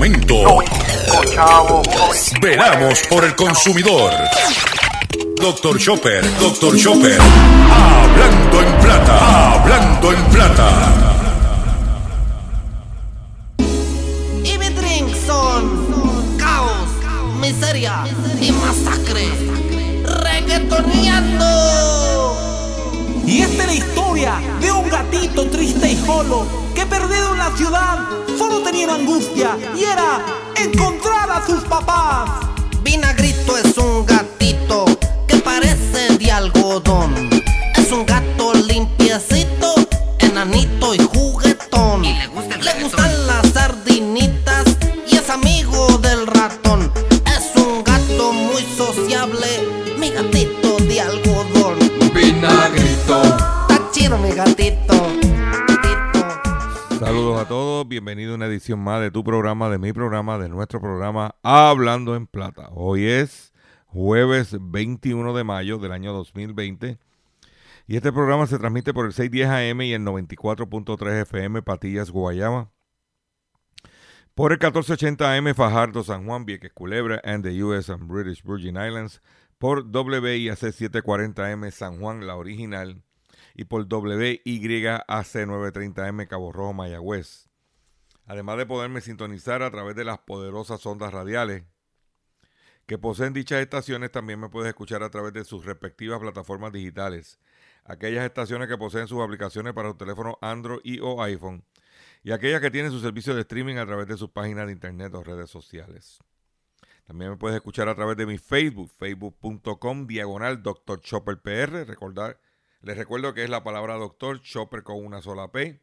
Momento. Veramos por el consumidor. Doctor Chopper, Doctor Chopper. Hablando en plata, hablando en plata. Y mi drink son caos, miseria y masacre. Reggaetoneando. Y esta es la historia de un gatito triste y solo perdido en la ciudad solo tenía una angustia y era encontrar a sus papás. Vinagrito es un gatito que parece de algodón. Bienvenido a una edición más de tu programa, de mi programa, de nuestro programa Hablando en Plata. Hoy es jueves 21 de mayo del año 2020 y este programa se transmite por el 610 AM y el 94.3 FM Patillas, Guayama. Por el 1480 AM Fajardo, San Juan, Vieques, Culebra and the US and British Virgin Islands. Por WIAC 740M San Juan, la original y por WYAC 930M Cabo Rojo, Mayagüez. Además de poderme sintonizar a través de las poderosas ondas radiales que poseen dichas estaciones, también me puedes escuchar a través de sus respectivas plataformas digitales. Aquellas estaciones que poseen sus aplicaciones para su teléfono Android y o iPhone. Y aquellas que tienen su servicio de streaming a través de sus páginas de internet o redes sociales. También me puedes escuchar a través de mi Facebook, facebook.com, diagonal Dr. Chopper PR. Recordar, les recuerdo que es la palabra doctor, Chopper con una sola P,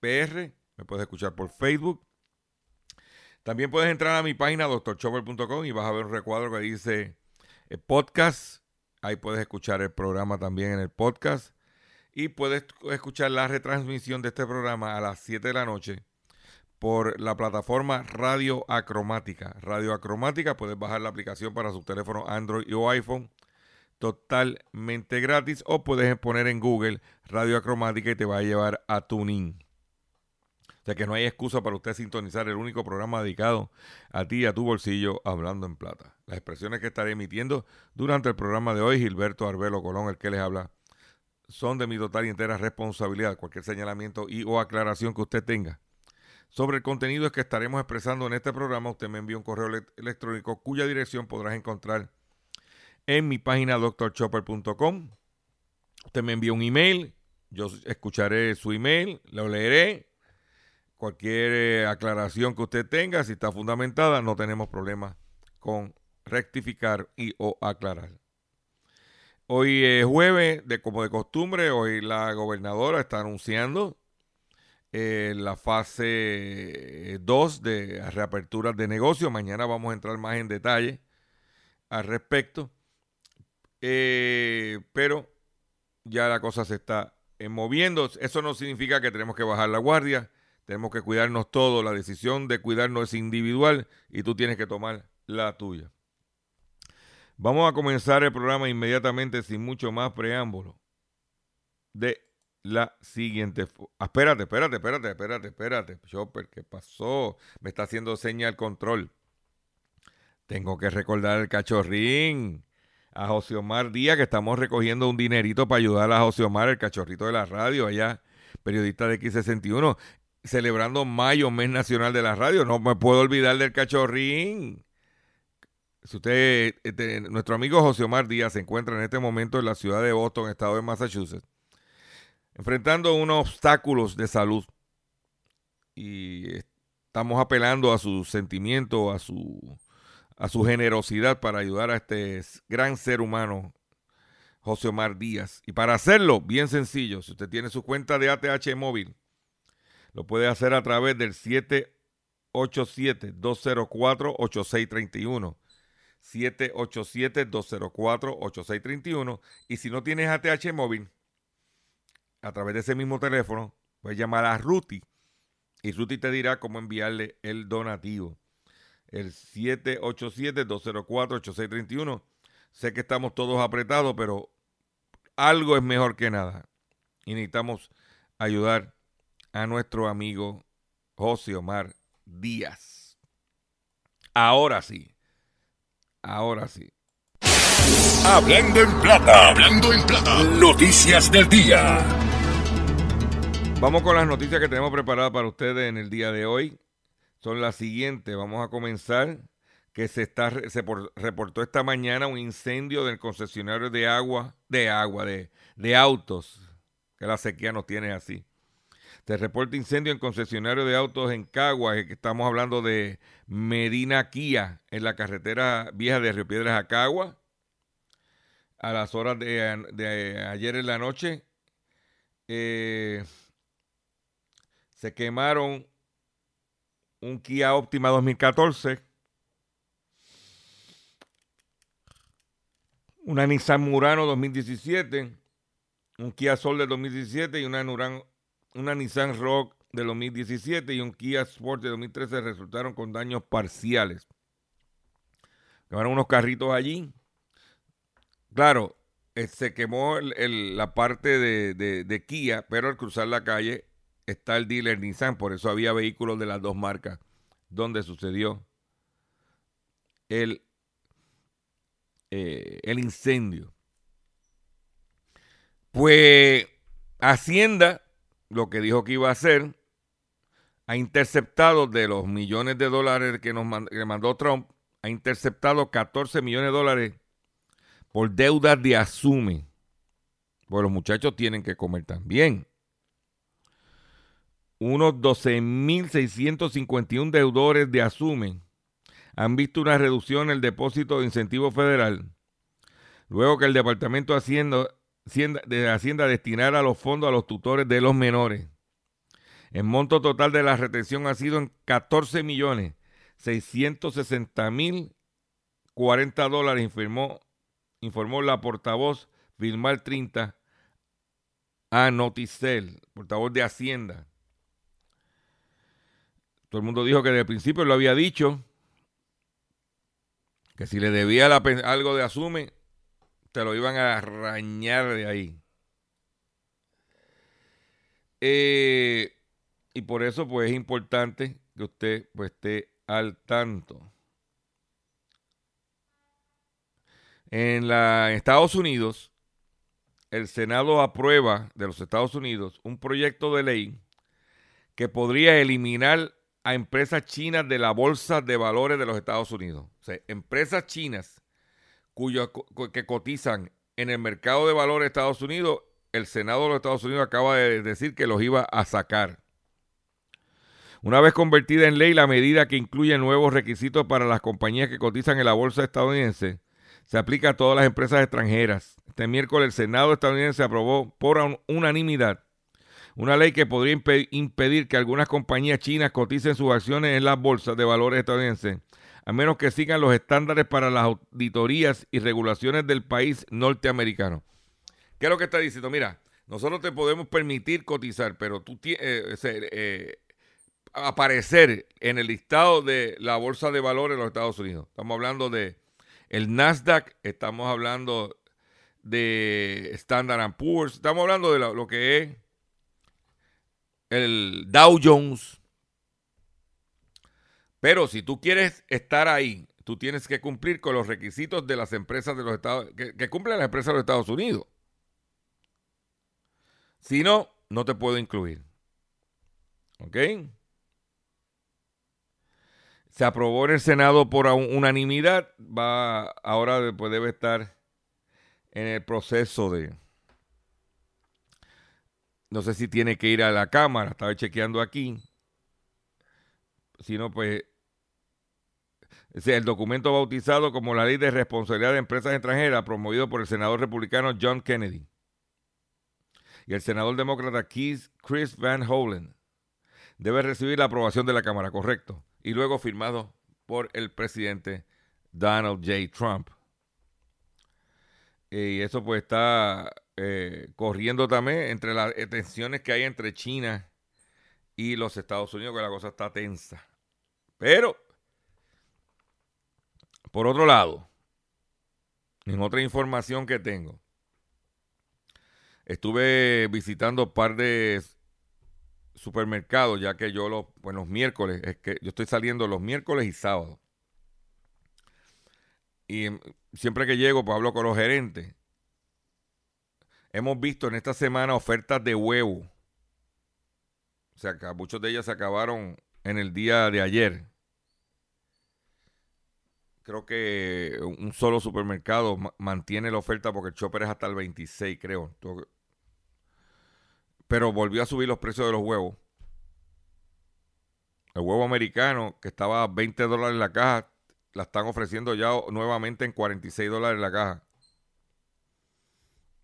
PR. Me puedes escuchar por Facebook. También puedes entrar a mi página drchopper.com y vas a ver un recuadro que dice eh, podcast. Ahí puedes escuchar el programa también en el podcast. Y puedes escuchar la retransmisión de este programa a las 7 de la noche por la plataforma Radio Acromática. Radio Acromática, puedes bajar la aplicación para su teléfono Android o iPhone totalmente gratis o puedes poner en Google Radio Acromática y te va a llevar a Tuning. O sea que no hay excusa para usted sintonizar el único programa dedicado a ti y a tu bolsillo hablando en plata. Las expresiones que estaré emitiendo durante el programa de hoy, Gilberto Arbelo Colón, el que les habla, son de mi total y entera responsabilidad. Cualquier señalamiento y o aclaración que usted tenga sobre el contenido que estaremos expresando en este programa, usted me envía un correo ele- electrónico cuya dirección podrás encontrar en mi página drchopper.com. Usted me envía un email, yo escucharé su email, lo leeré. Cualquier eh, aclaración que usted tenga, si está fundamentada, no tenemos problema con rectificar y o aclarar. Hoy es jueves, de, como de costumbre, hoy la gobernadora está anunciando eh, la fase 2 de reaperturas de negocio. Mañana vamos a entrar más en detalle al respecto. Eh, pero ya la cosa se está moviendo. Eso no significa que tenemos que bajar la guardia. Tenemos que cuidarnos todos. La decisión de cuidarnos es individual y tú tienes que tomar la tuya. Vamos a comenzar el programa inmediatamente sin mucho más preámbulo. De la siguiente. Ah, espérate, espérate, espérate, espérate, espérate. Chopper, ¿qué pasó? Me está haciendo seña el control. Tengo que recordar el cachorrín. A José Omar Díaz, que estamos recogiendo un dinerito para ayudar a José Omar, el cachorrito de la radio, allá, periodista de X61, celebrando mayo, mes nacional de la radio. No me puedo olvidar del cachorrín. Si usted, este, nuestro amigo José Omar Díaz se encuentra en este momento en la ciudad de Boston, estado de Massachusetts, enfrentando unos obstáculos de salud. Y estamos apelando a su sentimiento, a su, a su generosidad para ayudar a este gran ser humano, José Omar Díaz. Y para hacerlo, bien sencillo, si usted tiene su cuenta de ATH móvil, lo puede hacer a través del 787-204-8631. 787-204-8631. Y si no tienes ATH móvil, a través de ese mismo teléfono, puedes llamar a Ruti y Ruti te dirá cómo enviarle el donativo. El 787-204-8631. Sé que estamos todos apretados, pero algo es mejor que nada. Y necesitamos ayudar a nuestro amigo José Omar días. Ahora sí. Ahora sí. Hablando en plata. Hablando en plata. Noticias del día. Vamos con las noticias que tenemos preparadas para ustedes en el día de hoy. Son las siguientes. Vamos a comenzar que se está se reportó esta mañana un incendio del concesionario de agua, de agua, de, de autos, que la sequía nos tiene así. Se reporta incendio en concesionario de autos en Caguas, que estamos hablando de Medina Kia, en la carretera vieja de Río Piedras a Caguas, a las horas de, ayer en la noche. Eh, se quemaron un Kia Optima 2014, una Nissan Murano 2017, un Kia Soul de 2017 y una una Nissan Rock de 2017 y un Kia Sport de 2013 resultaron con daños parciales. Quemaron unos carritos allí. Claro, eh, se quemó la parte de, Kia, pero al cruzar la calle está el dealer Nissan, por eso había vehículos de las dos marcas donde sucedió eh, el incendio. Pues Hacienda lo que dijo que iba a hacer, ha interceptado de los millones de dólares que nos mandó Trump, ha interceptado 14 millones de dólares por deudas de asume. Pues los muchachos tienen que comer también. Unos 12.651 deudores de asume han visto una reducción en el depósito de incentivo federal. Luego que el Departamento de Hacienda de Hacienda destinara los fondos a los tutores de los menores. El monto total de la retención ha sido en 14 millones 660 mil 40 dólares, informó, informó la portavoz Vilmar 30 a Noticel, portavoz de Hacienda. Todo el mundo dijo que desde el principio lo había dicho, que si le debía algo de asume, te lo iban a arañar de ahí. Eh, y por eso pues es importante que usted pues, esté al tanto. En, la, Estados Unidos, el Senado aprueba de los Estados Unidos un proyecto de ley que podría eliminar a empresas chinas de la Bolsa de Valores de los Estados Unidos. O sea, empresas chinas que cotizan en el mercado de valores de Estados Unidos, el Senado de los Estados Unidos acaba de decir que los iba a sacar. Una vez convertida en ley, la medida que incluye nuevos requisitos para las compañías que cotizan en la bolsa estadounidense se aplica a todas las empresas extranjeras. Este miércoles el Senado estadounidense aprobó por unanimidad una ley que podría impedir que algunas compañías chinas coticen sus acciones en las bolsas de valores estadounidenses a menos que sigan los estándares para las auditorías y regulaciones del país norteamericano. ¿Qué es lo que está diciendo? Mira, nosotros te podemos permitir cotizar, pero tú eh, eh, aparecer en el listado de la bolsa de valores de los Estados Unidos. Estamos hablando de el Nasdaq, estamos hablando de Standard Poor's, estamos hablando de lo que es el Dow Jones, pero si tú quieres estar ahí, tú tienes que cumplir con los requisitos de las empresas de los Estados que, que cumplen las empresas de los Estados Unidos. Si no, no te puedo incluir. ¿Ok? Se aprobó en el Senado por unanimidad. Va, ahora pues debe estar en el proceso de. No sé si tiene que ir a la Cámara, estaba chequeando aquí. Si no, pues el documento bautizado como la Ley de Responsabilidad de Empresas Extranjeras, promovido por el senador republicano John Kennedy y el senador demócrata Chris Van Hollen, debe recibir la aprobación de la Cámara, correcto, y luego firmado por el presidente Donald J. Trump. Y eso pues está eh, corriendo también entre las tensiones que hay entre China y los Estados Unidos, que la cosa está tensa. Pero por otro lado, en otra información que tengo, estuve visitando un par de supermercado, ya que yo los, pues los miércoles, es que yo estoy saliendo los miércoles y sábados. Y em, siempre que llego, pues hablo con los gerentes. Hemos visto en esta semana ofertas de huevo. O sea, que muchos de ellas se acabaron en el día de ayer. Creo que un solo supermercado mantiene la oferta porque el chopper es hasta el 26, creo. Pero volvió a subir los precios de los huevos. El huevo americano, que estaba a 20 dólares la caja, la están ofreciendo ya nuevamente en 46 dólares la caja.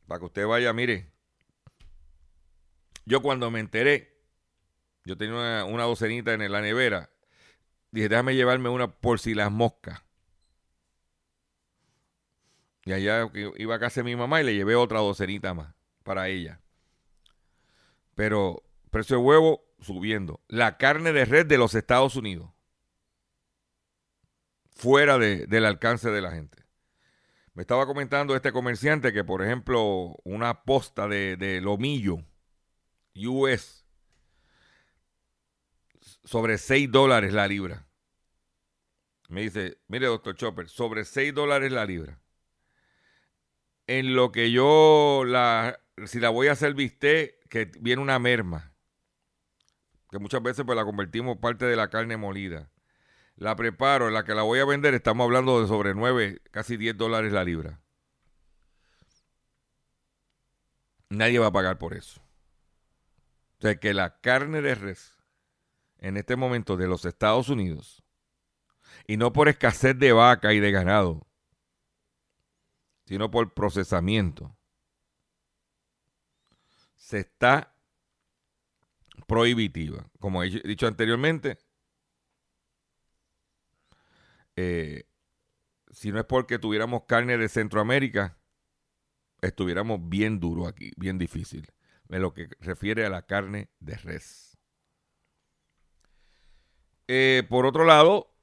Para que usted vaya, mire. Yo cuando me enteré, yo tenía una, docenita en la nevera. Dije, déjame llevarme una por si las moscas. Y allá iba a casa de mi mamá y le llevé otra docenita más para ella. Pero precio de huevo subiendo. La carne de red de los Estados Unidos. Fuera del alcance de la gente. Me estaba comentando este comerciante que, por ejemplo, una posta de, de lomillo US sobre 6 dólares la libra. Me dice, mire, doctor Chopper, sobre 6 dólares la libra. En lo que yo, la, si la voy a hacer viste, que viene una merma, que muchas veces pues la convertimos parte de la carne molida. La preparo, la que la voy a vender, estamos hablando de sobre 9, casi 10 dólares la libra. Nadie va a pagar por eso. O sea que la carne de res en este momento de los Estados Unidos, y no por escasez de vaca y de ganado, sino por procesamiento, se está prohibitiva. Como he dicho anteriormente, eh, si no es porque tuviéramos carne de Centroamérica, estuviéramos bien duro aquí, bien difícil, en lo que refiere a la carne de res. Eh, por otro lado,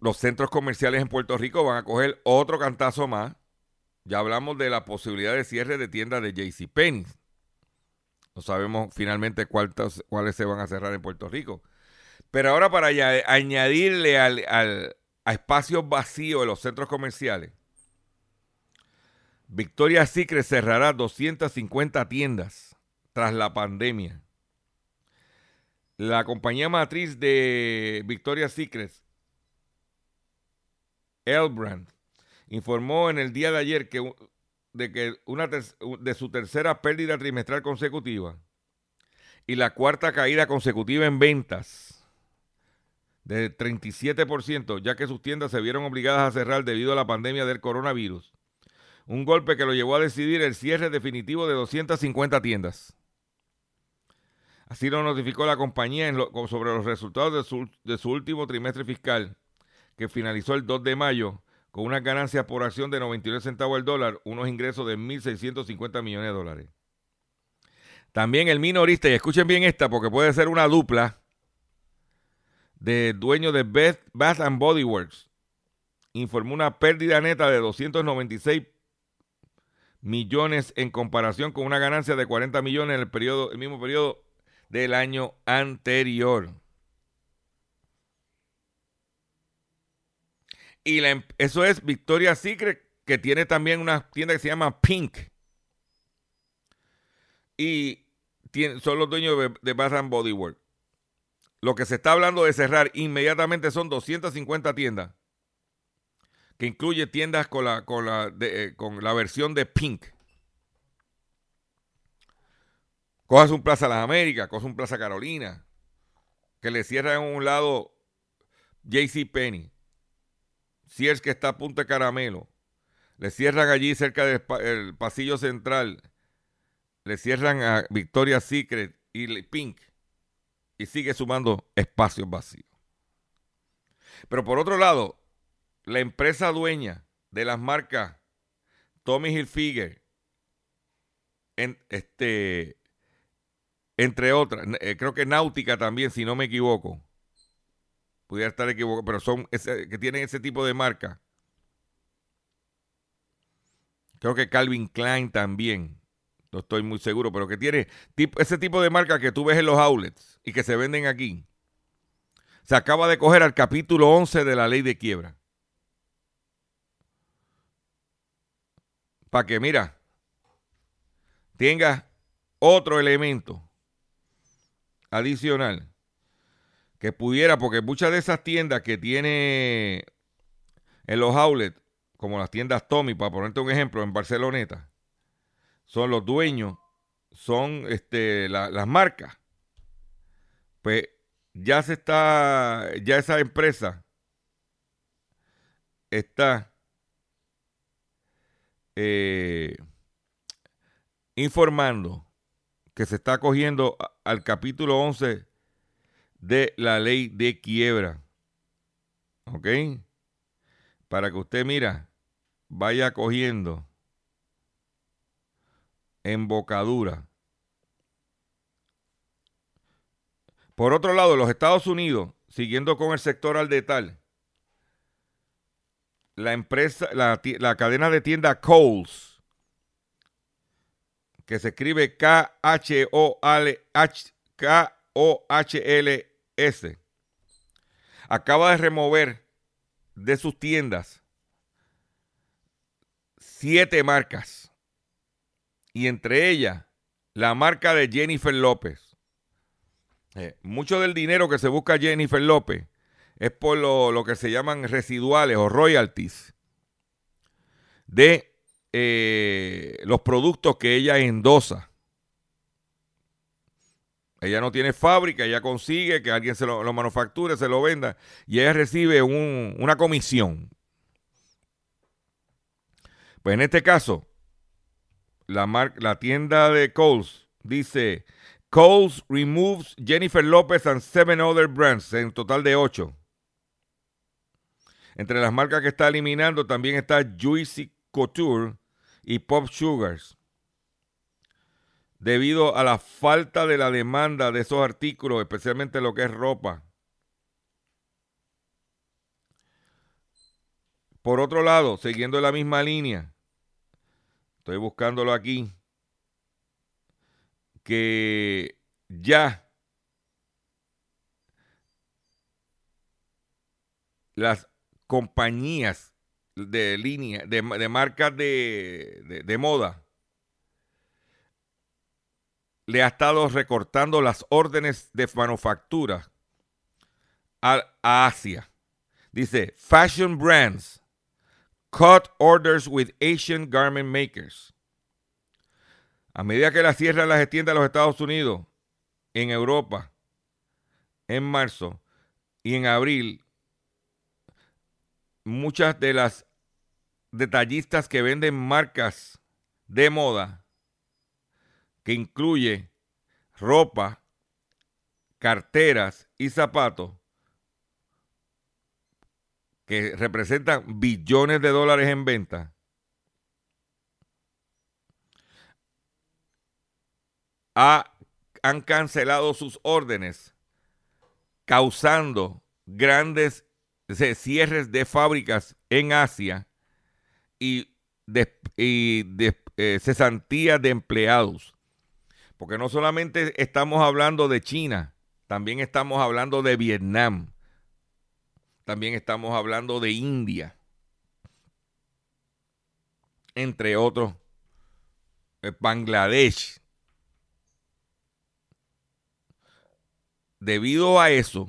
los centros comerciales en Puerto Rico van a coger otro cantazo más. Ya hablamos de la posibilidad de cierre de tiendas de JCPenney. No sabemos finalmente cuáles se van a cerrar en Puerto Rico. Pero ahora para añadirle al, a espacios vacíos de los centros comerciales, Victoria Secret cerrará 250 tiendas tras la pandemia. La compañía matriz de Victoria's Secret, Elbrand, informó en el día de ayer que, de, que una de su tercera pérdida trimestral consecutiva y la cuarta caída consecutiva en ventas de 37%, ya que sus tiendas se vieron obligadas a cerrar debido a la pandemia del coronavirus. Un golpe que lo llevó a decidir el cierre definitivo de 250 tiendas. Así lo notificó la compañía sobre los resultados de su, último trimestre fiscal, que finalizó el 2 de mayo con una ganancia por acción de 99 centavos al dólar, unos ingresos de 1.650 millones de dólares. También el minorista, y escuchen bien esta porque puede ser una dupla, de dueño de Bath and Body Works, informó una pérdida neta de 296 millones en comparación con una ganancia de 40 millones en el, periodo, el mismo periodo del año anterior. Y em, eso es Victoria Secret, que tiene también una tienda que se llama Pink. Y son los dueños de, de Bath and Body Works. Lo que se está hablando de cerrar inmediatamente son 250 tiendas. Que incluye tiendas con la, con la, eh, con la versión de Pink. Cojas un Plaza Las Américas, cojas un Plaza Carolina, que le cierran en un lado JC Penny, es que está a punto de caramelo, le cierran allí cerca del pasillo central, le cierran a Victoria Secret y Pink, y sigue sumando espacios vacíos. Pero por otro lado, la empresa dueña de las marcas Tommy Hilfiger, este, entre otras, eh, creo que Náutica también, si no me equivoco. Pudiera estar equivocado, pero son que tienen ese tipo de marca. Creo que Calvin Klein también. no estoy muy seguro, pero que tiene ese tipo de marca que tú ves en los outlets y que se venden aquí. Se acaba de coger al capítulo 11 de la ley de quiebra. Para que, mira, tenga otro elemento adicional que pudiera, porque muchas de esas tiendas que tiene en los outlets, como las tiendas Tommy, para ponerte un ejemplo, en Barceloneta, son los dueños, son este, las marcas. Pues ya se está, ya esa empresa está eh, informando que se está cogiendo al capítulo 11 de la ley de quiebra. ¿Ok? Para que usted, mira, vaya cogiendo embocadura. Por otro lado, los Estados Unidos, siguiendo con el sector al detalle, la empresa, la, la cadena de tienda Coles, que se escribe K-H-O-H-L-S, acaba de remover de sus tiendas siete marcas. Y entre ellas, la marca de Jennifer López. Eh, mucho del dinero que se busca Jennifer López es por lo, que se llaman residuales o royalties de eh, los productos que ella endosa. Ella no tiene fábrica, ella consigue que alguien se lo, manufacture, se lo venda y ella recibe una comisión. Pues en este caso, la, la tienda de Coles dice, Coles removes Jennifer Lopez and seven other brands, en total de ocho. Entre las marcas que está eliminando también está Juicy Couture y Pop Sugars. Debido a la falta de la demanda de esos artículos, especialmente lo que es ropa. Por otro lado, siguiendo la misma línea, estoy buscándolo aquí, que ya las compañías de línea, de, marcas de, de, moda, le ha estado recortando las órdenes de manufactura a, Asia. Dice, fashion brands cut orders with Asian garment makers. A medida que la cierran las extiende a los Estados Unidos, en Europa, en marzo y en abril, muchas de las detallistas que venden marcas de moda, que incluye ropa, carteras y zapatos, que representan billones de dólares en venta, han cancelado sus órdenes, causando grandes cierres de fábricas en Asia y, eh, cesantías de empleados. Porque no solamente estamos hablando de China, también estamos hablando de Vietnam, también estamos hablando de India, entre otros, eh, Bangladesh. Debido a eso,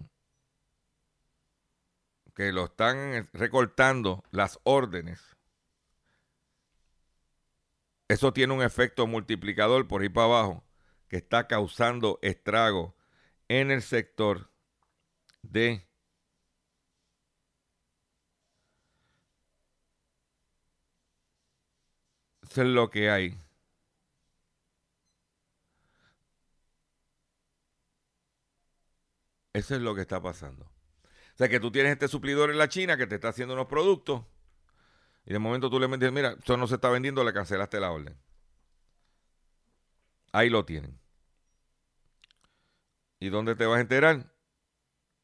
que lo están recortando las órdenes, eso tiene un efecto multiplicador por ahí para abajo está causando estrago en el sector de Eso es lo que hay. Eso es lo que está pasando. O sea, que tú tienes este suplidor en la China que te está haciendo unos productos y de momento tú le metes, mira, esto no se está vendiendo, le cancelaste la orden. Ahí lo tienen. ¿Y dónde te vas a enterar?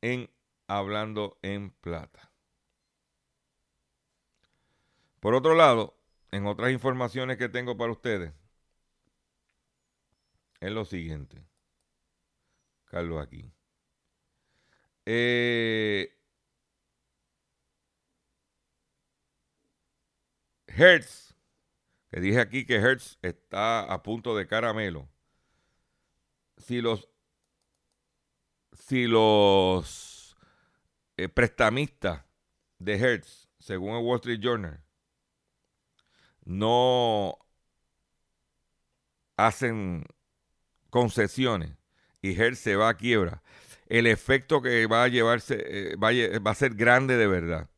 En Hablando en Plata. Por otro lado, en otras informaciones que tengo para ustedes, es lo siguiente. Carlos aquí. Eh, Hertz, que dije aquí que Hertz está a punto de caramelo. Si los, si los eh, prestamistas de Hertz, según el Wall Street Journal, no hacen concesiones y Hertz se va a quiebra, el efecto que va a llevarse eh, va, a, ser grande de verdad.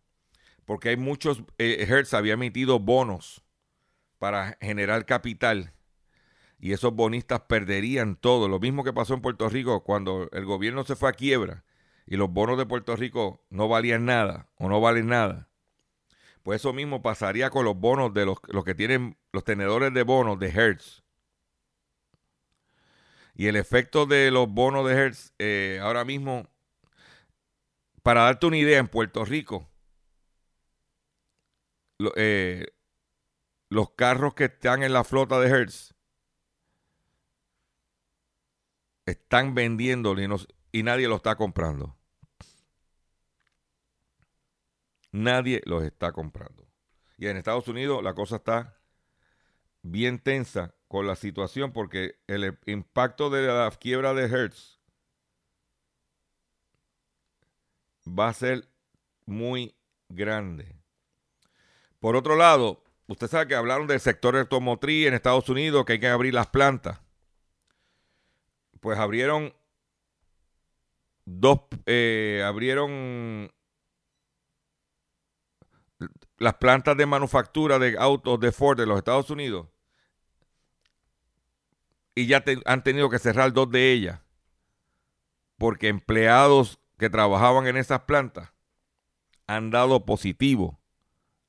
Porque hay muchos, eh, Hertz había emitido bonos para generar capital y esos bonistas perderían todo. Lo mismo que pasó en Puerto Rico cuando el gobierno se fue a quiebra y los bonos de Puerto Rico no valían nada o no valen nada. Pues eso mismo pasaría con los bonos de los, los que tienen los tenedores de bonos de Hertz. Y el efecto de los bonos de Hertz, eh, ahora mismo, para darte una idea, en Puerto Rico, eh, los carros que están en la flota de Hertz están vendiendo y, y nadie los está comprando. Nadie los está comprando. Y en Estados Unidos la cosa está bien tensa con la situación porque el impacto de la quiebra de Hertz va a ser muy grande. Por otro lado, usted sabe que hablaron del sector automotriz en Estados Unidos, que hay que abrir las plantas. Pues abrieron dos, eh, abrieron las plantas de manufactura de autos de Ford de los Estados Unidos y ya han tenido que cerrar dos de ellas porque empleados que trabajaban en esas plantas han dado positivo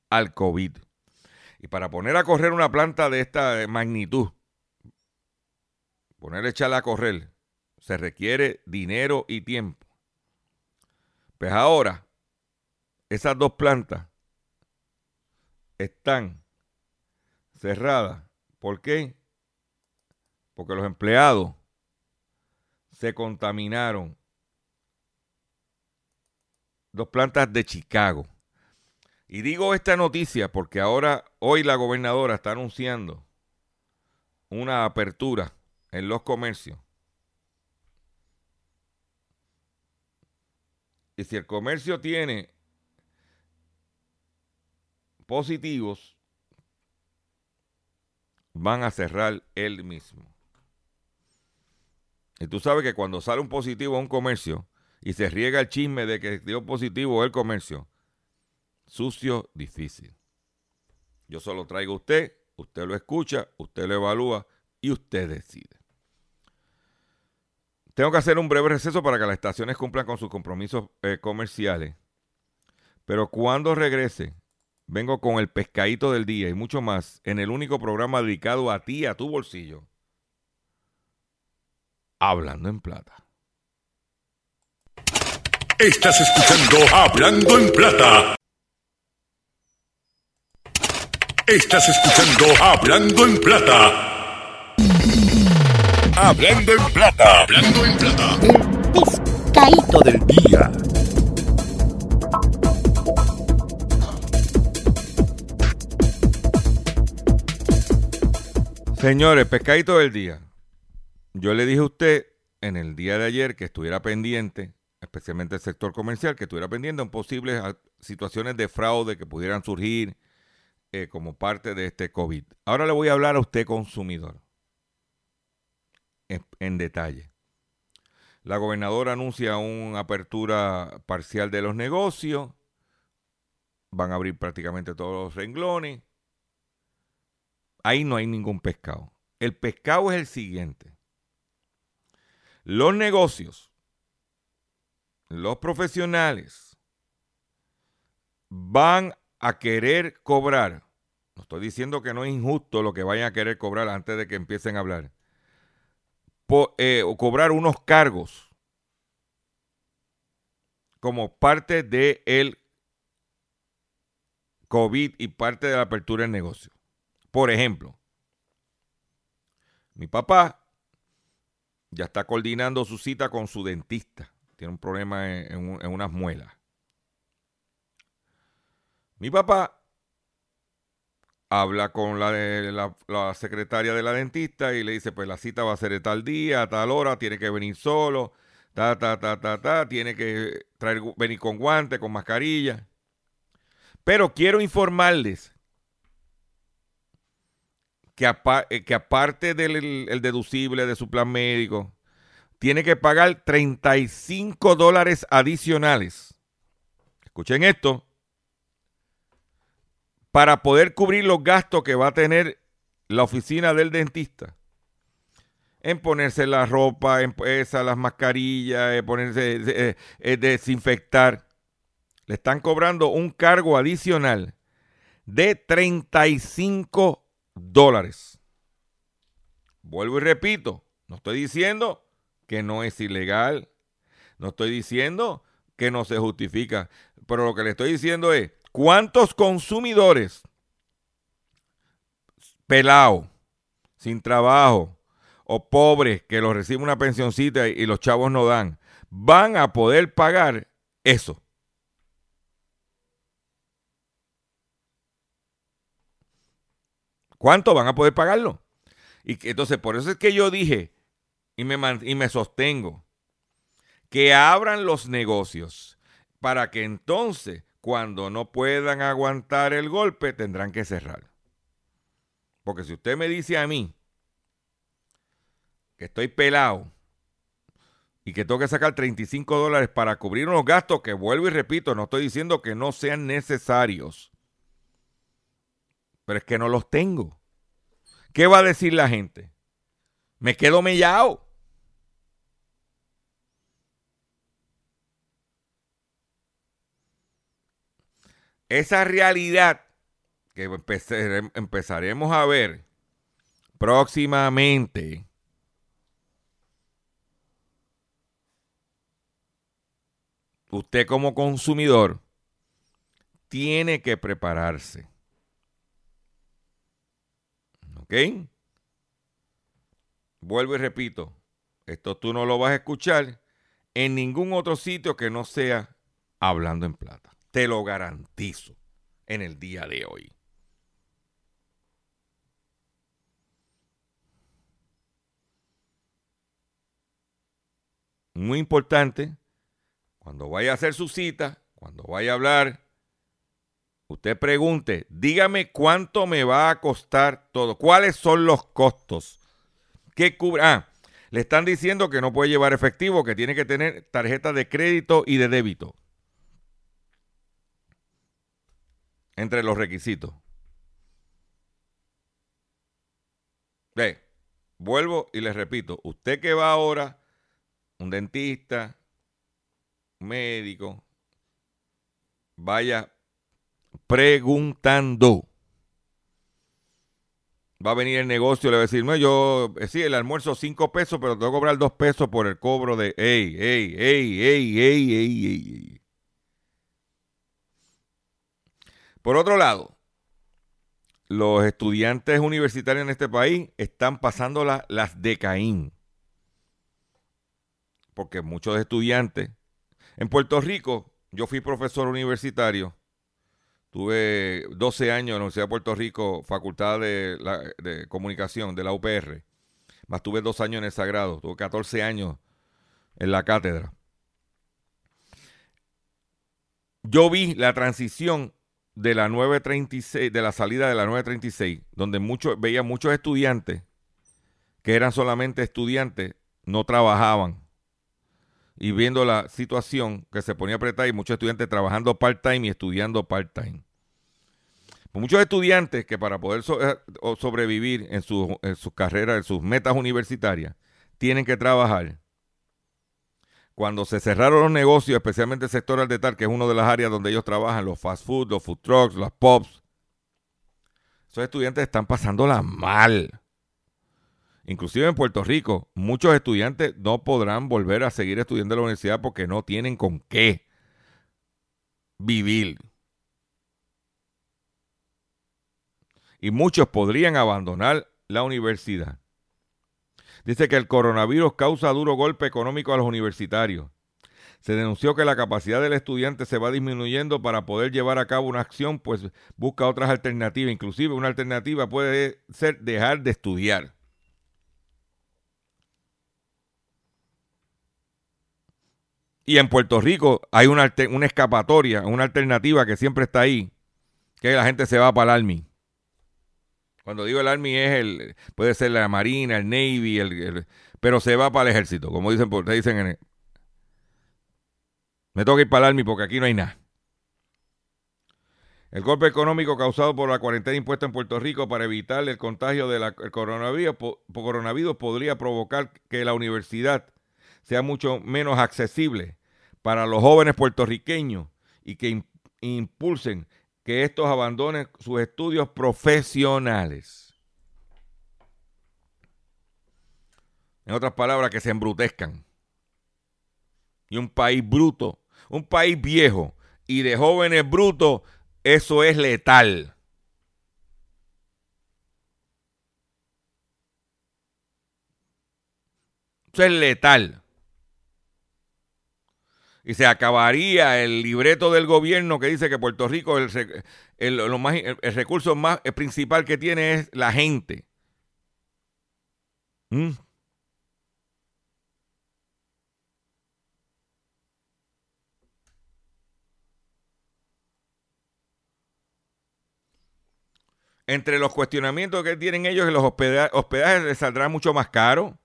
al COVID. Y para poner a correr una planta de esta magnitud, poner echarla a correr, se requiere dinero y tiempo. Pues ahora, esas dos plantas están cerradas. ¿Por qué? Porque los empleados se contaminaron. Dos plantas de Chicago. Y digo esta noticia porque ahora, hoy la gobernadora está anunciando una apertura en los comercios. Y si el comercio tiene positivos, van a cerrar él mismo. Y tú sabes que cuando sale un positivo a un comercio y se riega el chisme de que dio positivo el comercio, sucio, difícil. Yo solo traigo a usted, usted lo escucha, usted lo evalúa y usted decide. Tengo que hacer un breve receso para que las estaciones cumplan con sus compromisos eh, comerciales. Pero cuando regrese, vengo con el pescadito del día y mucho más en el único programa dedicado a ti, a tu bolsillo. Hablando en plata. Estás escuchando Hablando en plata. Estás escuchando Hablando en plata. Hablando en plata. Hablando en plata. El pescadito del día. Señores, pescadito del día. Yo le dije a usted en el día de ayer que estuviera pendiente, especialmente el sector comercial, que estuviera pendiente en posibles situaciones de fraude que pudieran surgir eh, como parte de este COVID. Ahora le voy a hablar a usted, consumidor, en, detalle. La gobernadora anuncia una apertura parcial de los negocios. Van a abrir prácticamente todos los renglones. Ahí no hay ningún pescado. El pescado es el siguiente. Los negocios, los profesionales van a querer cobrar. No estoy diciendo que no es injusto lo que vayan a querer cobrar antes de que empiecen a hablar. Eh, cobrar unos cargos como parte del el COVID y parte de la apertura del negocio. Por ejemplo, mi papá ya está coordinando su cita con su dentista. Tiene un problema en, en unas muelas. Mi papá habla con la, secretaria de la dentista y le dice, pues la cita va a ser de tal día, a tal hora, tiene que venir solo, ta, ta, ta, ta, ta, tiene que traer, venir con guantes, con mascarilla. Pero quiero informarles que, eh, que aparte del el- el deducible de su plan médico, tiene que pagar 35 dólares adicionales. Escuchen esto. Para poder cubrir los gastos que va a tener la oficina del dentista. En ponerse la ropa, en esa, las mascarillas, en ponerse, eh, eh, desinfectar. Le están cobrando un cargo adicional de 35 dólares. Vuelvo y repito, no estoy diciendo que no es ilegal, no estoy diciendo que no se justifica, pero lo que le estoy diciendo es, ¿cuántos consumidores pelados, sin trabajo o pobres que los reciben una pensioncita y los chavos no dan, van a poder pagar eso? ¿Cuánto van a poder pagarlo? Y entonces, por eso es que yo dije y me, y me sostengo que abran los negocios para que entonces, cuando no puedan aguantar el golpe, tendrán que cerrar. Porque si usted me dice a mí que estoy pelado y que tengo que sacar 35 dólares para cubrir unos gastos que vuelvo y repito, no estoy diciendo que no sean necesarios, pero es que no los tengo. ¿Qué va a decir la gente? Me quedo mellado. Esa realidad que empezaremos a ver próximamente usted como consumidor tiene que prepararse. ¿Ok? Vuelvo y repito, esto tú no lo vas a escuchar en ningún otro sitio que no sea hablando en plata. Te lo garantizo en el día de hoy. Muy importante, cuando vaya a hacer su cita, cuando vaya a hablar, usted pregunte, dígame cuánto me va a costar todo, cuáles son los costos, qué cubre. Ah, le están diciendo que no puede llevar efectivo, que tiene que tener tarjeta de crédito y de débito. entre los requisitos. Ve, vuelvo y les repito, usted que va ahora, un dentista, un médico, vaya preguntando. Va a venir el negocio y le va a decir, no, yo, eh, sí, el almuerzo cinco pesos, pero tengo que cobrar dos pesos por el cobro de, ey, ey, ey, ey, ey, ey, ey. ey. Por otro lado, los estudiantes universitarios en este país están pasando la- las de Caín. Porque muchos estudiantes. En Puerto Rico, yo fui profesor universitario. Tuve 12 años en la Universidad de Puerto Rico, Facultad de, la- de Comunicación de la UPR. Más tuve dos años en el Sagrado. Tuve 14 años en la cátedra. Yo vi la transición de la 936, de la salida de la 936, donde muchos, veía muchos estudiantes que eran solamente estudiantes, no trabajaban. Y viendo la situación que se ponía apretada y muchos estudiantes trabajando part-time y estudiando part-time. Pues muchos estudiantes que para poder eh, sobrevivir en, su- en sus carreras, en sus metas universitarias, tienen que trabajar. Cuando se cerraron los negocios, especialmente el sector al detal, que es una de las áreas donde ellos trabajan, los fast food, los food trucks, las pops, esos estudiantes están pasándola mal. Inclusive en Puerto Rico, muchos estudiantes no podrán volver a seguir estudiando en la universidad porque no tienen con qué vivir. Y muchos podrían abandonar la universidad. Dice que el coronavirus causa duro golpe económico a los universitarios. Se denunció que la capacidad del estudiante se va disminuyendo para poder llevar a cabo una acción, pues busca otras alternativas. Inclusive una alternativa puede ser dejar de estudiar. Y en Puerto Rico hay una, escapatoria, una alternativa que siempre está ahí, que la gente se va para el Army. Cuando digo el Army es el, puede ser la Marina, el Navy, el, pero se va para el ejército, como dicen, dicen en el, me toca ir para el Army porque aquí no hay nada. El golpe económico causado por la cuarentena impuesta en Puerto Rico para evitar el contagio del coronavirus, coronavirus podría provocar que la universidad sea mucho menos accesible para los jóvenes puertorriqueños y que impulsen que estos abandonen sus estudios profesionales. En otras palabras, que se embrutezcan. Y un país bruto, un país viejo y de jóvenes brutos, eso es letal. Eso es letal y se acabaría el libreto del gobierno que dice que Puerto Rico el, lo más, el, recurso más principal que tiene es la gente. ¿Mm? Entre los cuestionamientos que tienen ellos, los hospedajes les saldrá mucho más caro.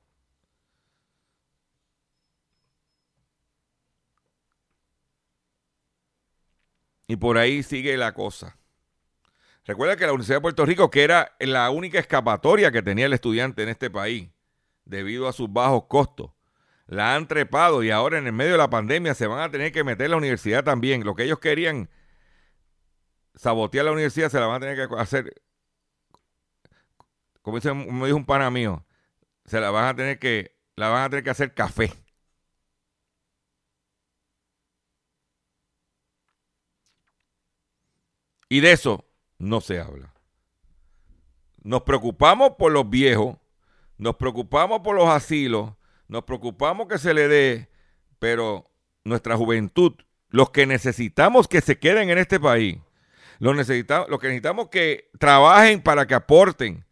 Y por ahí sigue la cosa. Recuerda que la Universidad de Puerto Rico, que era la única escapatoria que tenía el estudiante en este país, debido a sus bajos costos, la han trepado y ahora en el medio de la pandemia se van a tener que meter la universidad también. Lo que ellos querían sabotear la universidad se la van a tener que hacer, como dice, me dijo un pana mío, se la van a tener que, la van a tener que hacer café. Y de eso no se habla. Nos preocupamos por los viejos, nos preocupamos por los asilos, nos preocupamos que se le dé, pero nuestra juventud, los que necesitamos que se queden en este país, los, necesitamos, los que necesitamos que trabajen para que aporten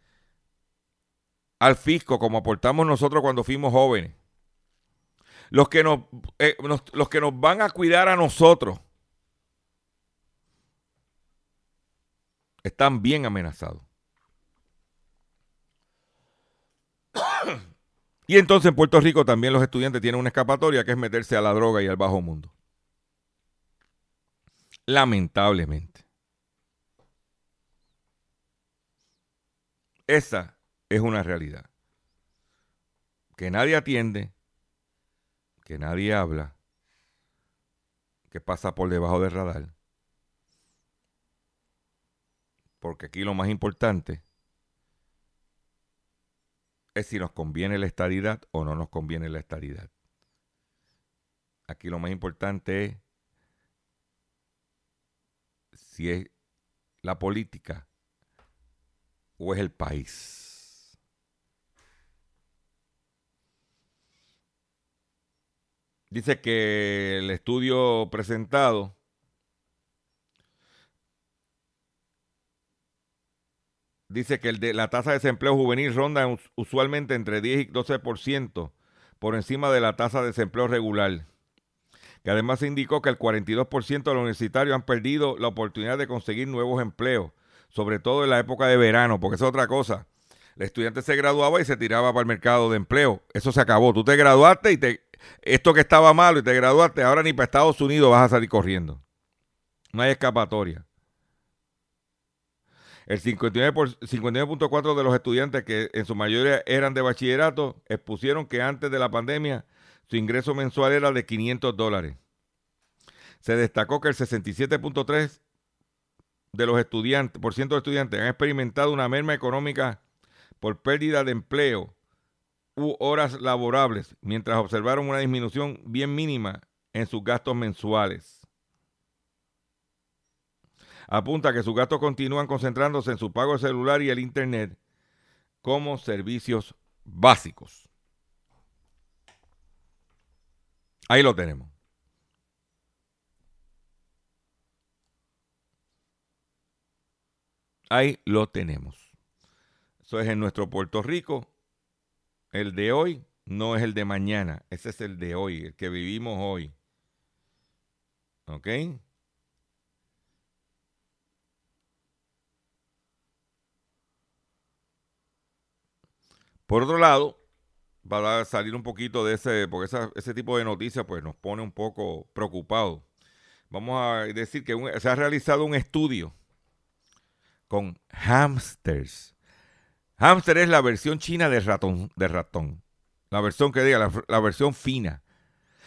al fisco como aportamos nosotros cuando fuimos jóvenes. Los que nos, eh, los que nos van a cuidar a nosotros están bien amenazados. y entonces en Puerto Rico también los estudiantes tienen una escapatoria que es meterse a la droga y al bajo mundo. Lamentablemente. Esa es una realidad. Que nadie atiende, que nadie habla, que pasa por debajo del radar porque aquí lo más importante es si nos conviene la estadidad o no nos conviene la estadidad. Aquí lo más importante es si es la política o es el país. Dice que el estudio presentado dice que el de, la tasa de desempleo juvenil ronda usualmente entre 10 y 12% por encima de la tasa de desempleo regular. Que además indicó que el 42% de los universitarios han perdido la oportunidad de conseguir nuevos empleos, sobre todo en la época de verano, porque es otra cosa. El estudiante se graduaba y se tiraba para el mercado de empleo. Eso se acabó. Tú te graduaste y te esto que estaba malo y te graduaste, ahora ni para Estados Unidos vas a salir corriendo. No hay escapatoria. El 59.4% de los estudiantes que en su mayoría eran de bachillerato expusieron que antes de la pandemia su ingreso mensual era de 500 dólares. Se destacó que el 67.3% de los estudiantes, por ciento de estudiantes han experimentado una merma económica por pérdida de empleo u horas laborables, mientras observaron una disminución bien mínima en sus gastos mensuales apunta que sus gastos continúan concentrándose en su pago de celular y el Internet como servicios básicos. Ahí lo tenemos. Ahí lo tenemos. Eso es en nuestro Puerto Rico. El de hoy no es el de mañana. Ese es el de hoy, el que vivimos hoy. ¿Ok? Por otro lado, para salir un poquito de ese, porque ese tipo de noticias pues nos pone un poco preocupados. Vamos a decir que se ha realizado un estudio con hamsters. Hamster es la versión china de ratón, de ratón. La versión que diga, la, versión fina.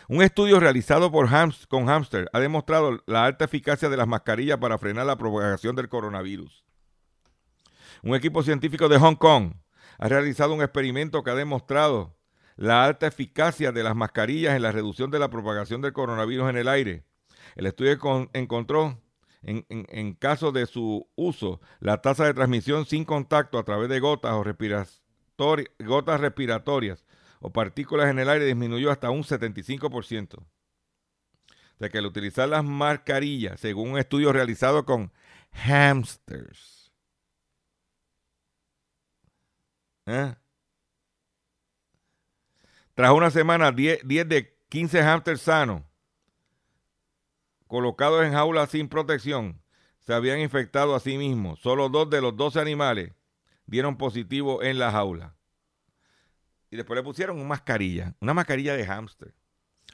Un estudio realizado por con hamster ha demostrado la alta eficacia de las mascarillas para frenar la propagación del coronavirus. Un equipo científico de Hong Kong ha realizado un experimento que ha demostrado la alta eficacia de las mascarillas en la reducción de la propagación del coronavirus en el aire. El estudio encontró en, caso de su uso, la tasa de transmisión sin contacto a través de gotas o gotas respiratorias o partículas en el aire disminuyó hasta un 75%. O sea que al utilizar las mascarillas, según un estudio realizado con hamsters, ¿eh? tras una semana, 10, 10 de 15 hamsters sanos colocados en jaulas sin protección, se habían infectado a sí mismos. Solo dos de los 12 animales dieron positivo en la jaula. Y después le pusieron una mascarilla, una mascarilla de hámster.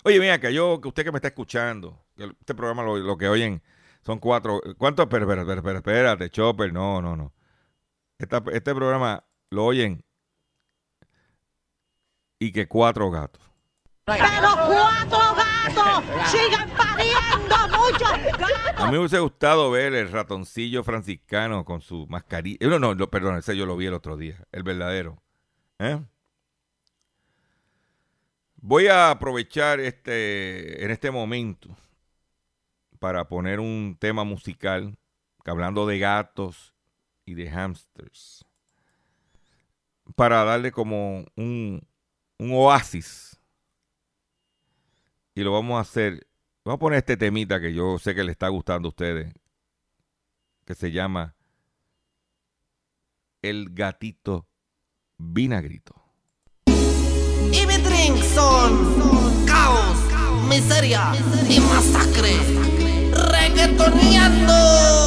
Oye, mira, que yo, que usted que me está escuchando, este programa lo, que oyen son cuatro. ¿Cuántos? Espera, espera, espera, espérate, Chopper, no, no, no. este programa lo oyen y que cuatro gatos. Pero cuatro gatos sigan pariendo muchos gatos. A mí me hubiese gustado ver el ratoncillo franciscano con su mascarilla. No, no, perdón, ese yo lo vi el otro día, el verdadero. ¿Eh? Voy a aprovechar este, en este momento para poner un tema musical hablando de gatos y de hamsters. Para darle como un, un oasis y lo vamos a hacer. Vamos a poner este temita que yo sé que le está gustando a ustedes, que se llama El gatito vinagrito. Y mi drink son caos, miseria y masacre. Reggaetoneando.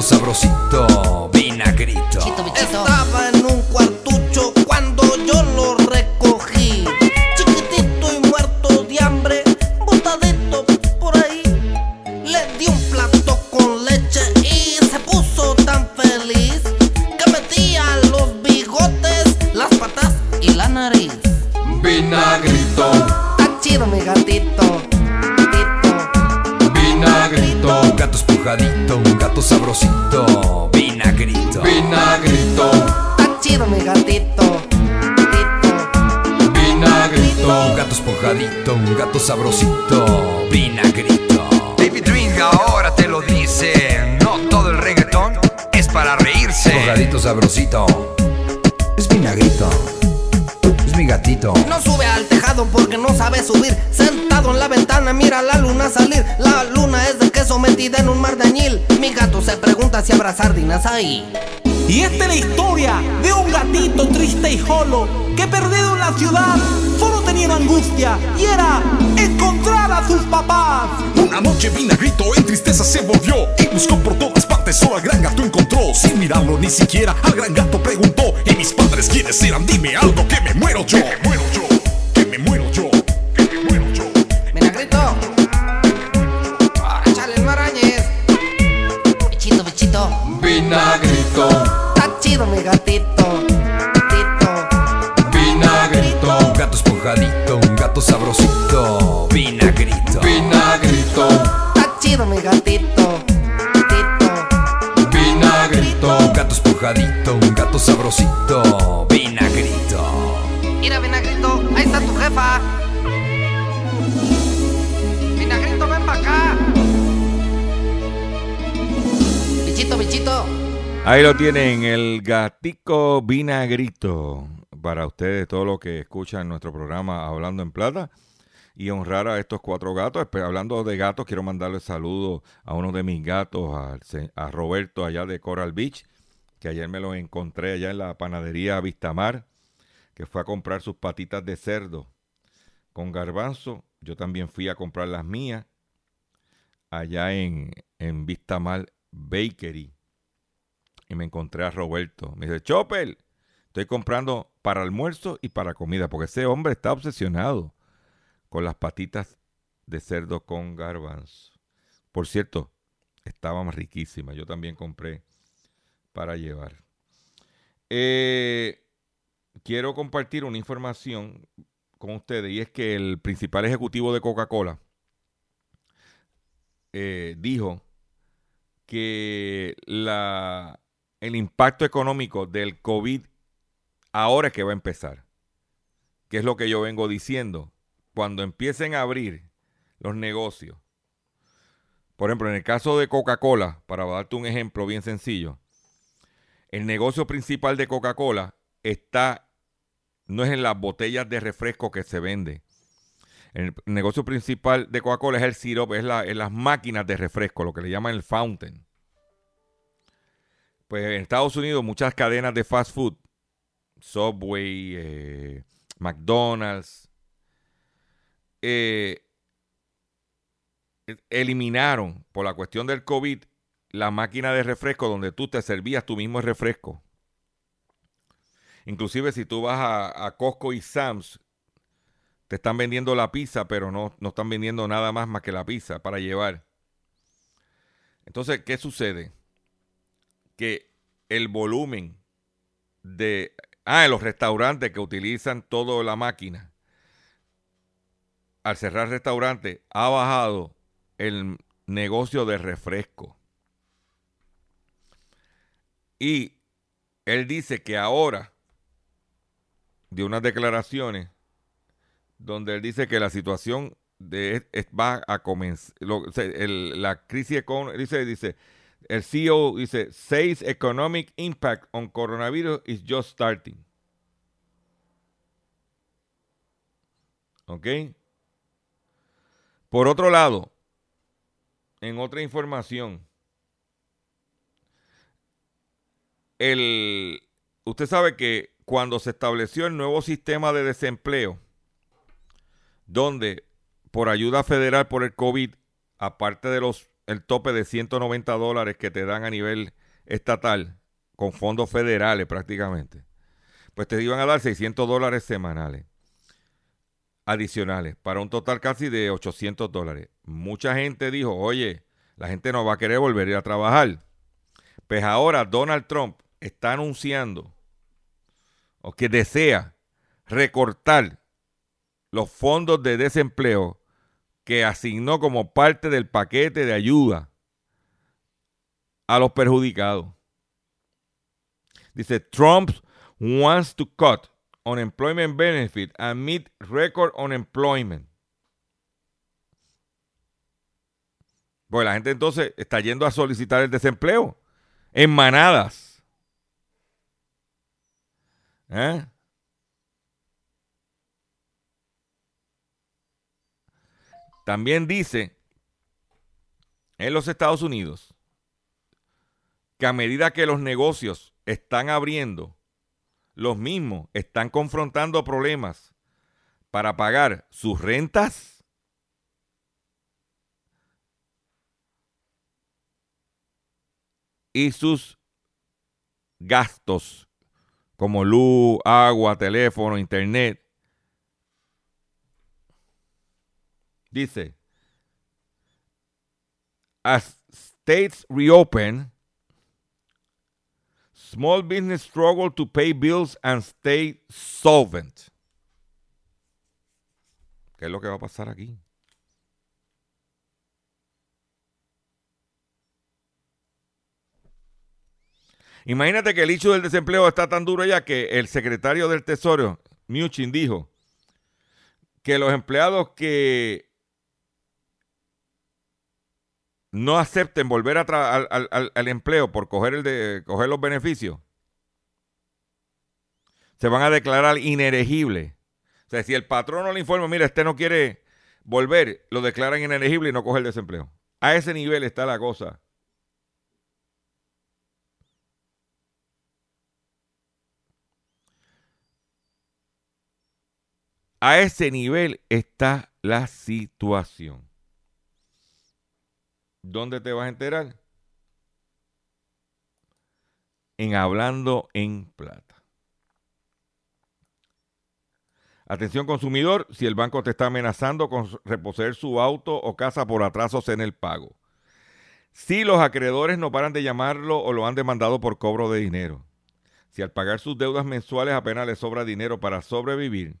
Sabrosito. Sabrosito. Vinagrito. David Dream ahora te lo dice. No todo el reggaetón es para reírse. Sabrosito. Es vinagrito. Es mi gatito. No sube al tejado porque no sabe subir. Sentado en la ventana, mira la luna salir. La luna es de queso metida en un mar de añil. Mi gato se pregunta si habrá sardinas ahí. Y esta es la historia de un gatito triste y solo que perdido en la ciudad solo tenía angustia y era encontrar sus papás. Una noche Vinagrito en tristeza se volvió y buscó por todas partes, solo al gran gato encontró. Sin mirarlo ni siquiera, al gran gato preguntó: ¿Y mis padres quiénes eran? Dime algo que me muero yo. Que me muero yo, que me muero yo, que me muero yo. Vinagrito, échale. Bichito. Vinagrito, está chido mi gatito. Vinagrito. Mira, Vinagrito, ahí está tu jefa. Vinagrito, ven para acá. Bichito, bichito. Ahí lo tienen, el gatico vinagrito. Para ustedes, todos los que escuchan nuestro programa Hablando en Plata. Y honrar a estos cuatro gatos. Hablando de gatos, quiero mandarle saludos a uno de mis gatos, a Roberto allá de Coral Beach, que ayer me lo encontré allá en la panadería Vistamar, que fue a comprar sus patitas de cerdo con garbanzo. Yo también fui a comprar las mías allá en, en Vistamar Bakery y me encontré a Roberto. Me dice, Chopper, estoy comprando para almuerzo y para comida, porque ese hombre está obsesionado con las patitas de cerdo con garbanzo. Por cierto, estaban riquísimas. Yo también compré para llevar. Eh, quiero compartir una información con ustedes y es que el principal ejecutivo de Coca-Cola eh, dijo que la, el impacto económico del COVID ahora es que va a empezar. Que es lo que yo vengo diciendo. Cuando empiecen a abrir los negocios. Por ejemplo, en el caso de Coca-Cola, para darte un ejemplo bien sencillo, el negocio principal de Coca-Cola está, no es en las botellas de refresco que se vende. El negocio principal de Coca-Cola es el sirope, es, la, es las máquinas de refresco, lo que le llaman el fountain. Pues en Estados Unidos muchas cadenas de fast food, Subway, eh, McDonald's, eh, eliminaron por la cuestión del COVID la máquina de refresco donde tú te servías tú mismo el refresco. Inclusive si tú vas a, Costco y Sam's, te están vendiendo la pizza, pero no, no están vendiendo nada más más que la pizza para llevar. Entonces, ¿qué sucede? Que el volumen de... Ah, los restaurantes que utilizan toda la máquina, al cerrar restaurantes, ha bajado el negocio de refresco. Y él dice que ahora, de unas declaraciones, donde él dice que la situación va a comenzar, la crisis económica, dice, dice, el CEO dice, says economic impact on coronavirus is just starting. ¿Ok? Por otro lado, en otra información, el, usted sabe que cuando se estableció el nuevo sistema de desempleo, donde por ayuda federal por el COVID, aparte de los el tope de 190 dólares que te dan a nivel estatal, con fondos federales prácticamente, pues te iban a dar 600 dólares semanales adicionales, para un total casi de 800 dólares. Mucha gente dijo, oye, la gente no va a querer volver a trabajar. Pues ahora Donald Trump está anunciando o que desea recortar los fondos de desempleo que asignó como parte del paquete de ayuda a los perjudicados. Dice, Trump wants to cut unemployment benefit amid record unemployment. Pues la gente entonces está yendo a solicitar el desempleo en manadas. ¿Eh? También dice en los Estados Unidos que a medida que los negocios están abriendo, los mismos están confrontando problemas para pagar sus rentas, y sus gastos como luz, agua, teléfono, internet. Dice, as states reopen, small business struggle to pay bills and stay solvent. ¿Qué es lo que va a pasar aquí? Imagínate que el hecho del desempleo está tan duro ya que el secretario del Tesoro, Mnuchin, dijo que los empleados que no acepten volver a al, al, empleo por coger los beneficios, se van a declarar inelegibles. O sea, si el patrón no le informa, mira, este no quiere volver, lo declaran inelegible y no coge el desempleo. A ese nivel está la cosa. A ese nivel está la situación. ¿Dónde te vas a enterar? En Hablando en Plata. Atención consumidor, si el banco te está amenazando con reposer su auto o casa por atrasos en el pago. Si los acreedores no paran de llamarlo o lo han demandado por cobro de dinero. Si al pagar sus deudas mensuales apenas le sobra dinero para sobrevivir.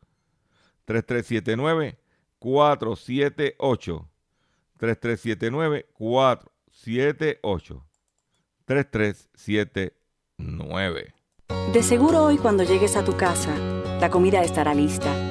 3379 478 3379 478 3379 de seguro hoy cuando llegues a tu casa, la comida estará lista.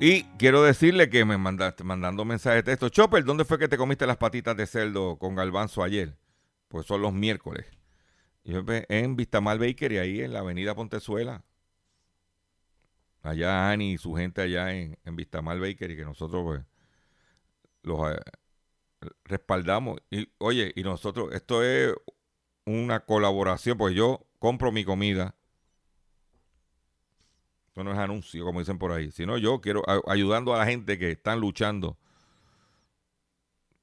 Y quiero decirle que me mandaste mandando mensaje de texto. Chopper, ¿dónde fue que te comiste las patitas de cerdo con galbanzo ayer? Pues son los miércoles. Yo en Vistamal Bakery, ahí en la avenida Pontezuela. Allá Ani y su gente allá en, en Vistamal Bakery, que nosotros pues, los eh, respaldamos. Y oye, y nosotros, esto es una colaboración, pues yo compro mi comida no es anuncio, como dicen por ahí. Sino yo quiero ayudando a la gente que están luchando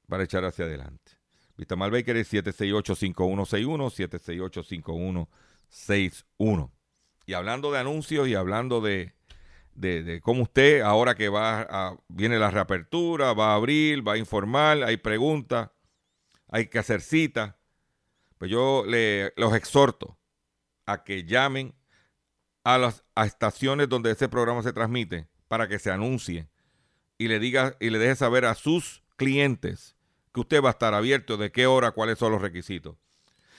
para echar hacia adelante. Vista Baker es 768-5161, 768-5161. Y hablando de anuncios y hablando de, de, cómo usted, ahora que va a, viene la reapertura, va a abrir, va a informar, hay preguntas, hay que hacer cita, pues yo le, los exhorto a que llamen a las estaciones donde ese programa se transmite para que se anuncie y le diga y le deje saber a sus clientes que usted va a estar abierto, de qué hora, cuáles son los requisitos.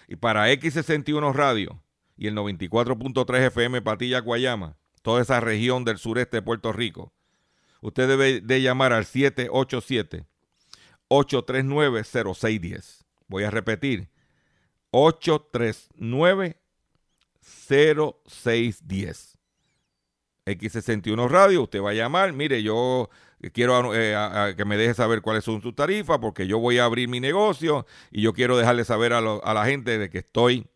Y para X61 Radio y el 94.3 FM Patilla Guayama, toda esa región del sureste de Puerto Rico, usted debe de llamar al 787 839 0610. Voy a repetir. 839 0610. X61 Radio, usted va a llamar, mire, yo quiero eh, que me deje saber cuáles son sus tarifas porque yo voy a abrir mi negocio y yo quiero dejarle saber a, la gente de que estoy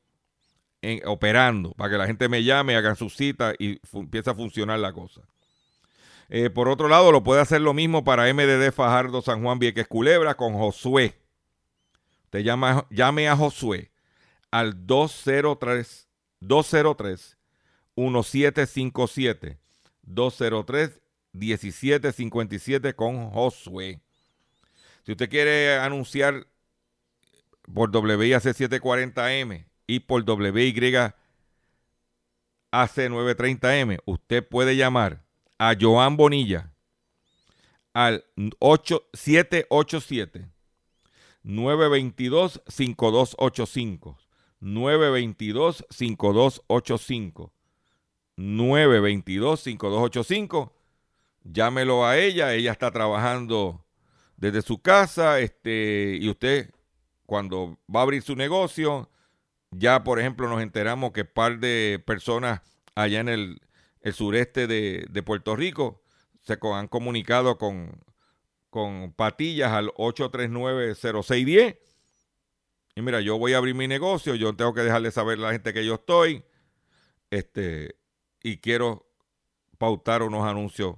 operando para que la gente me llame, hagan su cita y empiece a funcionar la cosa. Eh, por otro lado, lo puede hacer lo mismo para MDD Fajardo San Juan Vieques Culebra con Josué. Usted llame a Josué al 203 203 1757 203 1757 con Josué. Si usted quiere anunciar por WIAC 740M y por WY AC 930M, usted puede llamar a Joan Bonilla al 787 922 5285 922-5285. 922-5285. Llámelo a ella, ella está trabajando desde su casa, este, y usted cuando va a abrir su negocio, ya por ejemplo nos enteramos que par de personas allá en el, el sureste de, de Puerto Rico, se han comunicado con, con Patillas al 839-0610. Y mira, yo voy a abrir mi negocio, yo tengo que dejarle saber a la gente que yo estoy. Este, y quiero pautar unos anuncios.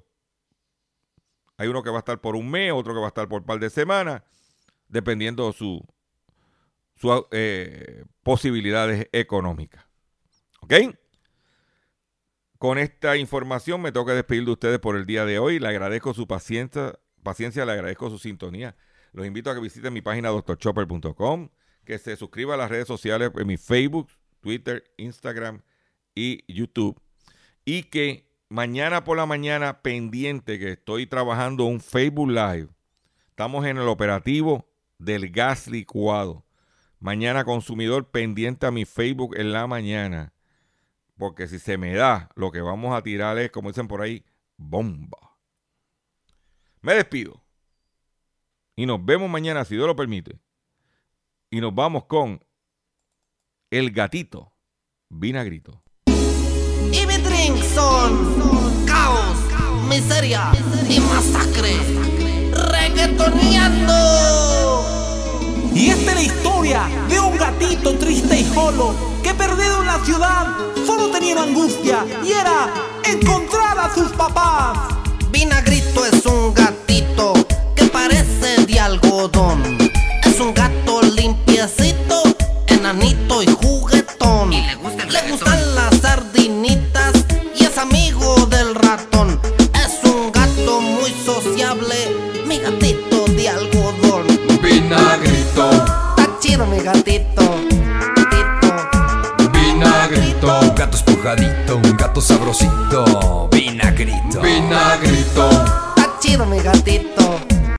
Hay uno que va a estar por un mes, otro que va a estar por un par de semanas, dependiendo de su, sus eh, posibilidades económicas. ¿Ok? Con esta información me tengo que despedir de ustedes por el día de hoy. Le agradezco su paciencia, paciencia le agradezco su sintonía. Los invito a que visiten mi página doctorchopper.com, que se suscriba a las redes sociales en mi Facebook, Twitter, Instagram y YouTube. Y que mañana por la mañana pendiente que estoy trabajando un Facebook Live. Estamos en el operativo del gas licuado. Mañana consumidor pendiente a mi Facebook en la mañana. Porque si se me da, lo que vamos a tirar es, como dicen por ahí, bomba. Me despido. Y nos vemos mañana, si Dios lo permite. Y nos vamos con el gatito vinagrito. Y mi drink son caos, miseria y masacre. Reggaetoneando. Y esta es la historia de un gatito triste y solo que perdido en la ciudad solo tenía una angustia y era encontrar a sus papás. Vinagrito es un gatito que parece de algodón. Es un gato enanito y juguetón. le, gustan las sardinitas y es amigo del ratón. Es un gato muy sociable, mi gatito de algodón. Vinagrito, Está chido mi gatito. vinagrito, Un gato espujadito, un gato sabrosito, vinagrito. vinagrito, Está chido mi gatito.